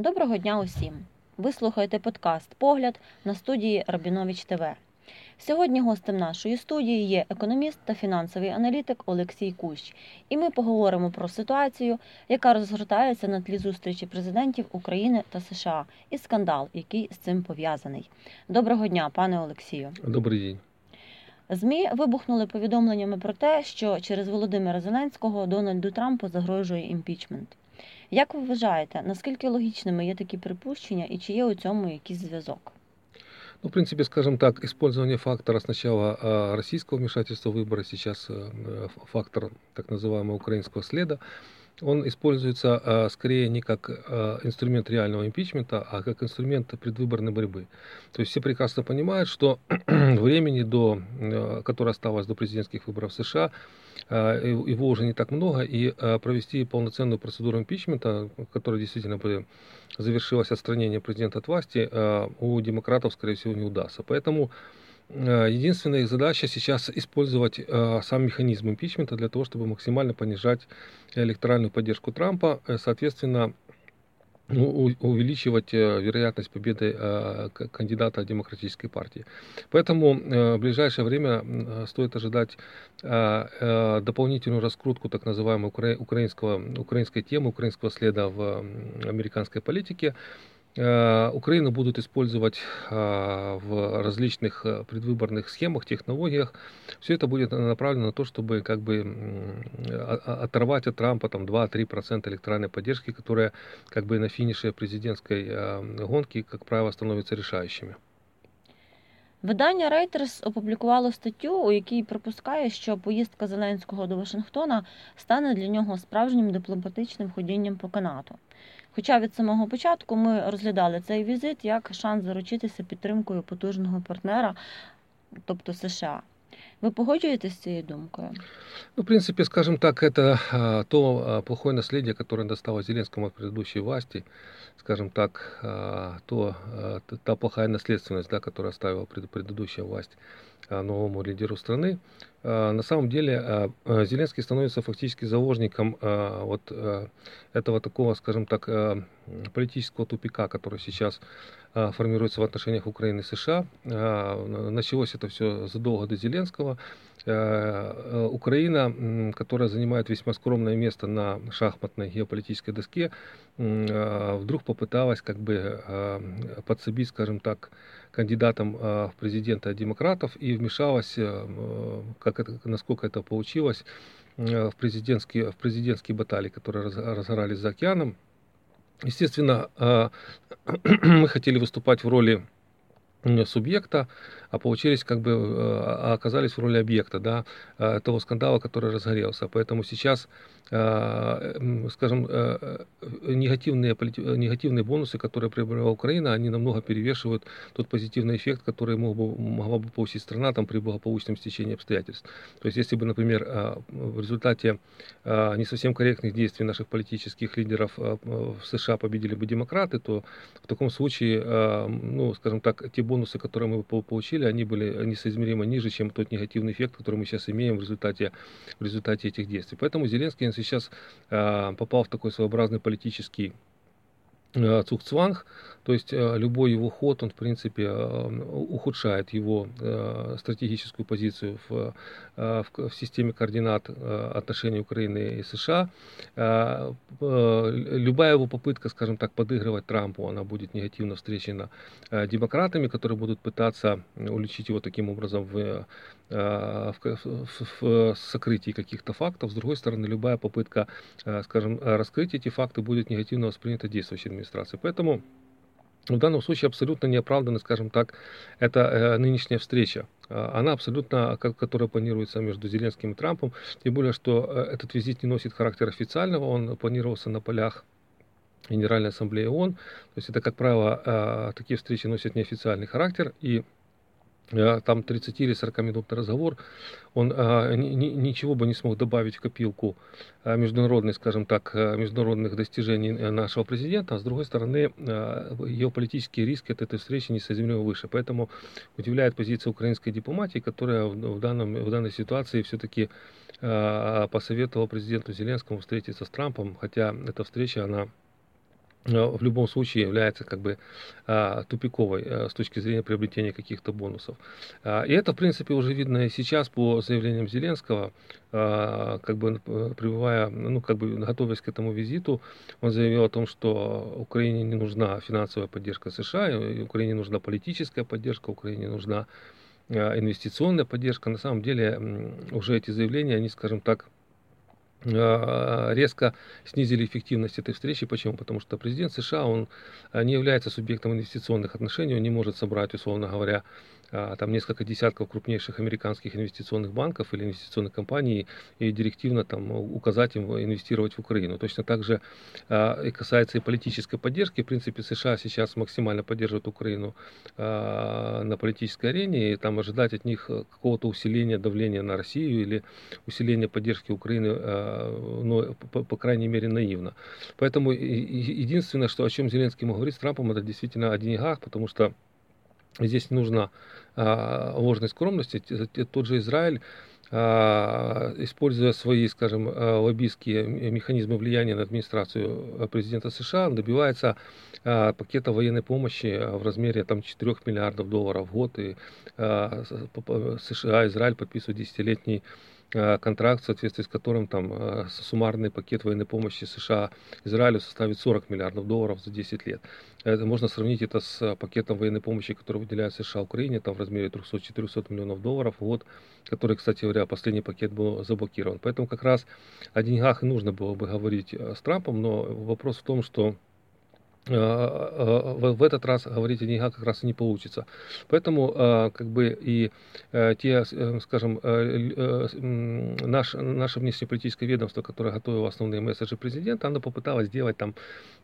Доброго дня усім! Ви слухаєте подкаст Погляд на студії Рабінович ТВ. Сьогодні гостем нашої студії є економіст та фінансовий аналітик Олексій Кущ, і ми поговоримо про ситуацію, яка розгортається на тлі зустрічі президентів України та США, і скандал, який з цим пов'язаний. Доброго дня, пане Олексію. Добрий день. ЗМІ вибухнули повідомленнями про те, що через Володимира Зеленського Дональду Трампу загрожує імпічмент. Як ви вважаєте, наскільки логічними є такі припущення і чи є у цьому якийсь зв'язок? Ну, в принципе, скажем так, использование фактора сначала российского вмешательства в выборы, сейчас э, фактор так называемого украинского следа, он используется скорее не как инструмент реального импичмента, а как инструмент предвыборной борьбы. То есть все прекрасно понимают, что времени, до, э, которое осталось до президентских выборов в США, его уже не так много, и провести полноценную процедуру импичмента, которая действительно бы завершилась отстранением президента от власти, у демократов, скорее всего, не удастся. Поэтому Единственная их задача сейчас использовать сам механизм импичмента для того, чтобы максимально понижать электоральную поддержку Трампа, соответственно, ну, увеличивать э, вероятность победы э, кандидата демократической партии. Поэтому э, в ближайшее время стоит ожидать дополнительную раскрутку так называемой украинского, украинской темы, украинского следа в американской политике. Э, Украину будут использовать э, в различных э, предвыборных схемах, технологиях. Все это будет направлено на то, чтобы как бы оторвать от Трампа там 2-3% электоральной поддержки, которая как бы на финише президентской гонки, как правило, становятся решающими. Видання Reuters опублікувало статтю, у якій припускає, що поїздка Зеленського до Вашингтона стане для нього справжнім дипломатичним ходінням по канату. Хоча від самого початку ми розглядали цей візит як шанс заручитися підтримкою потужного партнера, тобто США. Вы погоджуетесь с этой думкой? Ну, в принципе, скажем так, это а, то а, плохое наследие, которое досталось Зеленскому от предыдущей власти, скажем так, а, то, а, та плохая наследственность, да, которую оставила пред, предыдущая власть а, новому лидеру страны. А, на самом деле а, а, Зеленский становится фактически заложником вот этого такого, скажем так, политического тупика, который сейчас формируется в отношениях Украины и США. Началось это все задолго до Зеленского Украина, которая занимает весьма скромное место на шахматной геополитической доске, вдруг попыталась как бы подсобить, скажем так, кандидатом в президенты демократов и вмешалась, как это, насколько это получилось, в президентские, в президентские баталии, которые разгорались за океаном. Естественно, мы хотели выступать в роли субъекта, а получились как бы, а оказались в роли объекта, да, э, того скандала, который разгорелся. Поэтому сейчас э, скажем, э, негативные, негативные бонусы, которые приобрела Украина, они намного перевешивают тот позитивный эффект, который мог бы, могла бы получить страна там, при благополучном стечении обстоятельств. То есть, если бы, например, в результате не совсем корректных действий наших политических лидеров в США победили бы демократы, то в таком случае, ну, скажем так, те бонусы, которые мы получили, они были несоизмеримо ниже, чем тот негативный эффект, который мы сейчас имеем в результате, в результате этих действий. Поэтому Зеленский сейчас попал в такой своеобразный политический Э, Цухцванг, то есть э, любой его ход, он в принципе э, ухудшает его стратегическую позицию в, в системе координат отношений Украины и США. Любая его попытка, скажем так, подыгрывать Трампу, она будет негативно встречена демократами, которые будут пытаться уличить его таким образом в, в, в, в сокрытии каких-то фактов. С другой стороны, любая попытка, скажем, раскрыть эти факты будет негативно воспринята действующими администрации. Поэтому в данном случае абсолютно неоправданно, скажем так, это э, нынешняя встреча. Э, она абсолютно, которая планируется между Зеленским и Трампом, тем более, что э, этот визит не носит характер официального, он планировался на полях Генеральной Ассамблеи ООН. То есть это, как правило, э, такие встречи носят неофициальный характер, и Э, там 30 или 40 минутный разговор, он а, ни, ничего бы не смог добавить в копилку а, международной, скажем так, а, международных достижений нашего президента, а с другой стороны, а, геополитические риски от этой встречи несоизмеримо выше. Поэтому удивляет позиция украинской дипломатии, которая в, данном, в данной ситуации все-таки а, посоветовала президенту Зеленскому встретиться с Трампом, хотя эта встреча, она в любом случае является как бы а, тупиковой э, с точки зрения приобретения каких-то бонусов. А, и это, в принципе, уже видно и сейчас по заявлениям Зеленского, а, как бы пребывая, ну, как бы готовясь к этому визиту, он заявил о том, что Украине не нужна финансовая поддержка США, Украине нужна политическая поддержка, Украине нужна инвестиционная поддержка. На самом деле уже эти заявления, они, скажем так, Э, резко снизили эффективность этой встречи. Почему? Потому что президент США, он э, не является субъектом инвестиционных отношений, он не может собрать, условно говоря, там несколько десятков крупнейших американских инвестиционных банков или инвестиционных компаний и директивно там указать им инвестировать в Украину. Точно так же а, и касается и политической поддержки. В принципе, США сейчас максимально поддерживают Украину а, на политической арене, и там ожидать от них какого-то усиления давления на Россию или усиления поддержки Украины, ну, по, по крайней мере, наивно. Поэтому единственное, что, о чем Зеленский говорит с Трампом, это действительно о деньгах, потому что Здесь нужно а, ложной скромности. Тот же Израиль, а, используя свои, скажем, а, лоббистские механизмы влияния на администрацию президента США, добивается а, пакета военной помощи в размере там, 4 миллиардов долларов в год. И США, Израиль подписывают десятилетний Э, контракт, в соответствии с которым там э, суммарный пакет военной помощи США Израилю составит 40 миллиардов долларов за 10 лет. Это, можно сравнить это с пакетом военной помощи, который выделяет США Украине, там в размере 300-400 миллионов долларов в год, который, кстати говоря, последний пакет был заблокирован. Поэтому как раз о деньгах и нужно было бы говорить э, с Трампом, но вопрос в том, что Э, э, в этот раз говорить о деньгах как раз и не получится. Поэтому э, как бы и те, скажем, наш, наше внешнеполитическое ведомство, которое готовило основные месседжи президента, оно попыталось сделать там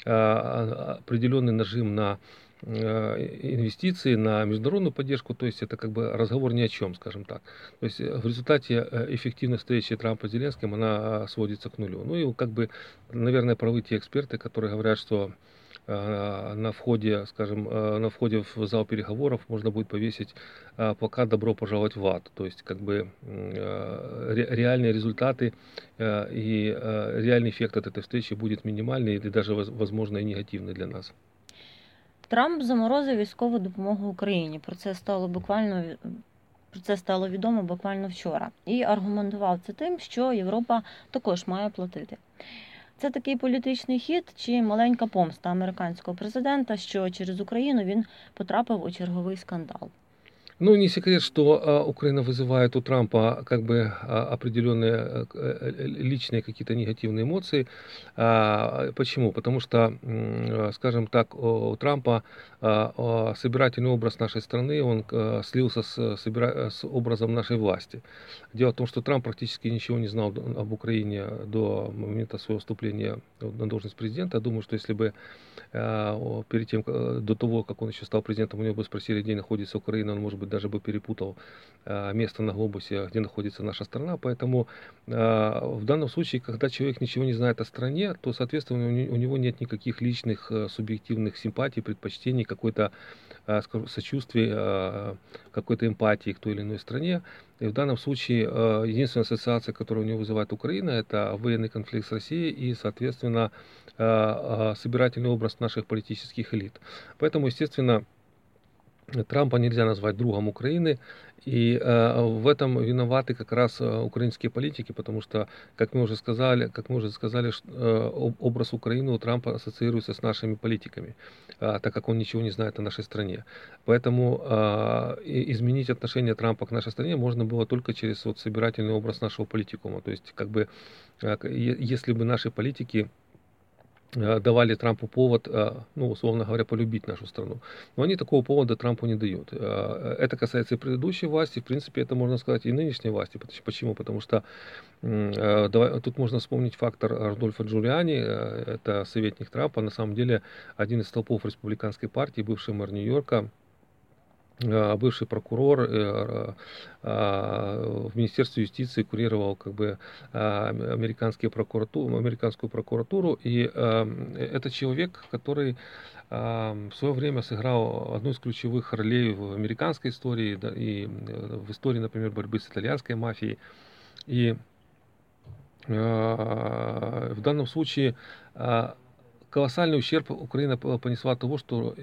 определенный нажим на инвестиции, на международную поддержку, то есть это как бы разговор ни о чем, скажем так. То есть в результате эффективной встречи Трампа с Зеленским она сводится к нулю. Ну и как бы, наверное, правы те эксперты, которые говорят, что Э, на входе, скажем, э, на входе в зал переговоров можно будет повесить э, плакат «Добро пожаловать в ад». То есть, как бы реальные результаты и реальный эффект от этой встречи будет минимальный или даже, возможно, и негативный для нас. Трамп заморозив військову допомогу Україні. Про це стало буквально про це стало відомо буквально вчора. І аргументував це тим, що Європа також має платити. Це такий політичний хід чи маленька помста американського президента, що через Україну він потрапив у черговий скандал. Ну, не секрет, что а, Украина вызывает у Трампа как бы а, определенные э, э, личные какие-то негативные эмоции. А, почему? Потому что, скажем так, у Трампа собирательный образ нашей страны, он слился с, с образом нашей власти. Дело в том, что Трамп практически ничего не знал об Украине до момента своего вступления на должность президента. Я думаю, что если бы перед тем, до того, как он еще стал президентом, у него бы спросили, где находится Украина, он, может быть, даже бы перепутал э, место на глобусе, где находится наша страна. Поэтому э, в данном случае, когда человек ничего не знает о стране, то, соответственно, у него нет никаких личных э, субъективных симпатий, предпочтений, какой-то скажу, сочувствия, какой-то эмпатии к той или иной стране. И в данном случае единственная ассоциация, которая у него вызывает Украина, это военный конфликт с Россией и, соответственно, собирательный образ наших политических элит. Поэтому, естественно, Трампа нельзя назвать другом Украины, и э, в этом виноваты как раз э, украинские политики, потому что, как мы уже сказали, как мы уже сказали, э, образ Украины у Трампа ассоциируется с нашими политиками, э, так как он ничего не знает о нашей стране. Поэтому э, изменить отношение Трампа к нашей стране можно было только через вот собирательный образ нашего политикума. То есть, как бы, э, если бы наши политики давали Трампу повод, э, ну, условно говоря, полюбить нашу страну. Но они такого повода Трампу не дают. Э, это касается и предыдущей власти, в принципе, это можно сказать и нынешней власти. Почему? Потому что тут можно вспомнить фактор Рудольфа Джулиани, это советник Трампа, на самом деле один из столпов республиканской партии, бывший мэр Нью-Йорка, Э, бывший прокурор э, э, в Министерстве юстиции курировал как бы американские прокуратуру, американскую прокуратуру, и это человек, который в свое время сыграл одну из ключевых ролей в американской истории и в истории, например, борьбы с итальянской мафией. И в данном случае колоссальный ущерб Украина понесла от того, что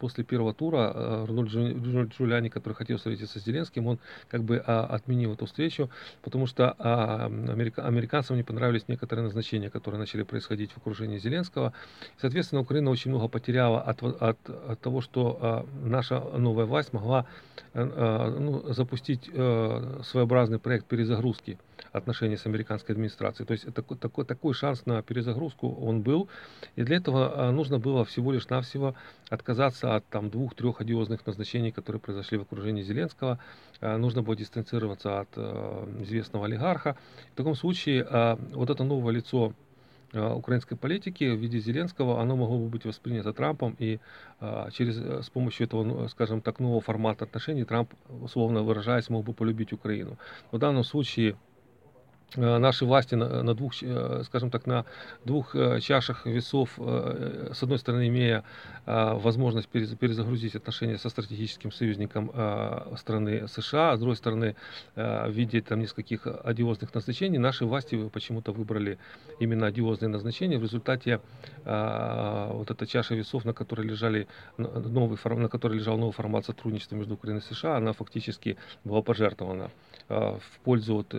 после первого тура Рунольд Джулиани, который хотел встретиться с Зеленским, он как бы отменил эту встречу, потому что американцам не понравились некоторые назначения, которые начали происходить в окружении Зеленского. Соответственно, Украина очень много потеряла от, от, от того, что наша новая власть могла ну, запустить своеобразный проект перезагрузки отношений с американской администрацией. То есть это такой, такой шанс на перезагрузку он был. И для этого а, нужно было всего лишь навсего отказаться от там, двух-трех одиозных назначений, которые произошли в окружении Зеленского. А, нужно было дистанцироваться от а, известного олигарха. В таком случае вот это новое лицо украинской политики в виде Зеленского, оно могло бы быть воспринято Трампом, и через, с помощью этого, ну, скажем так, нового формата отношений Трамп, условно выражаясь, мог бы полюбить Украину. В данном случае Э, наши власти на, на двух, э, скажем так, на двух э, чашах весов, с одной стороны, имея возможность перезагрузить отношения со стратегическим союзником страны США, а с другой стороны, в виде там нескольких одиозных назначений, наши власти почему-то выбрали именно одиозные назначения. В результате вот эта чаша весов, на которой лежали новый, на которой лежал новый формат сотрудничества между Украиной и США, она фактически была пожертвована в пользу вот,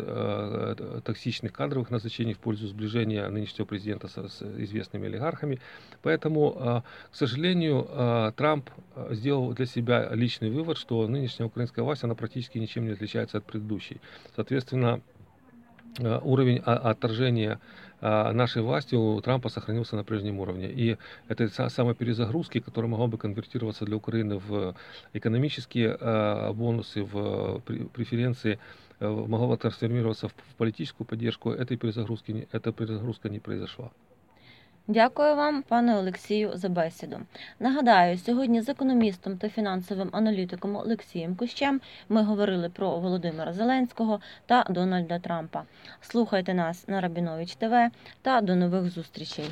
токсичных кадровых назначений в пользу сближения нынешнего президента с, с известными олигархами. Поэтому, а, к сожалению, а, Трамп а, сделал для себя личный вывод, что нынешняя украинская власть, она практически ничем не отличается от предыдущей. Соответственно, уровень отторжения нашей власти у Трампа сохранился на прежнем уровне. И это самые перезагрузки, которые могла бы конвертироваться для Украины в экономические бонусы, в преференции Э, могла трансформироваться в политическую поддержку, этой перезагрузки, эта перезагрузка не произошла. Дякую вам, пане Олексію, за бесіду. Нагадаю, сьогодні з економістом та фінансовим аналітиком Олексієм Кущем ми говорили про Володимира Зеленського та Дональда Трампа. Слухайте нас на Рабінович ТВ та до нових зустрічей.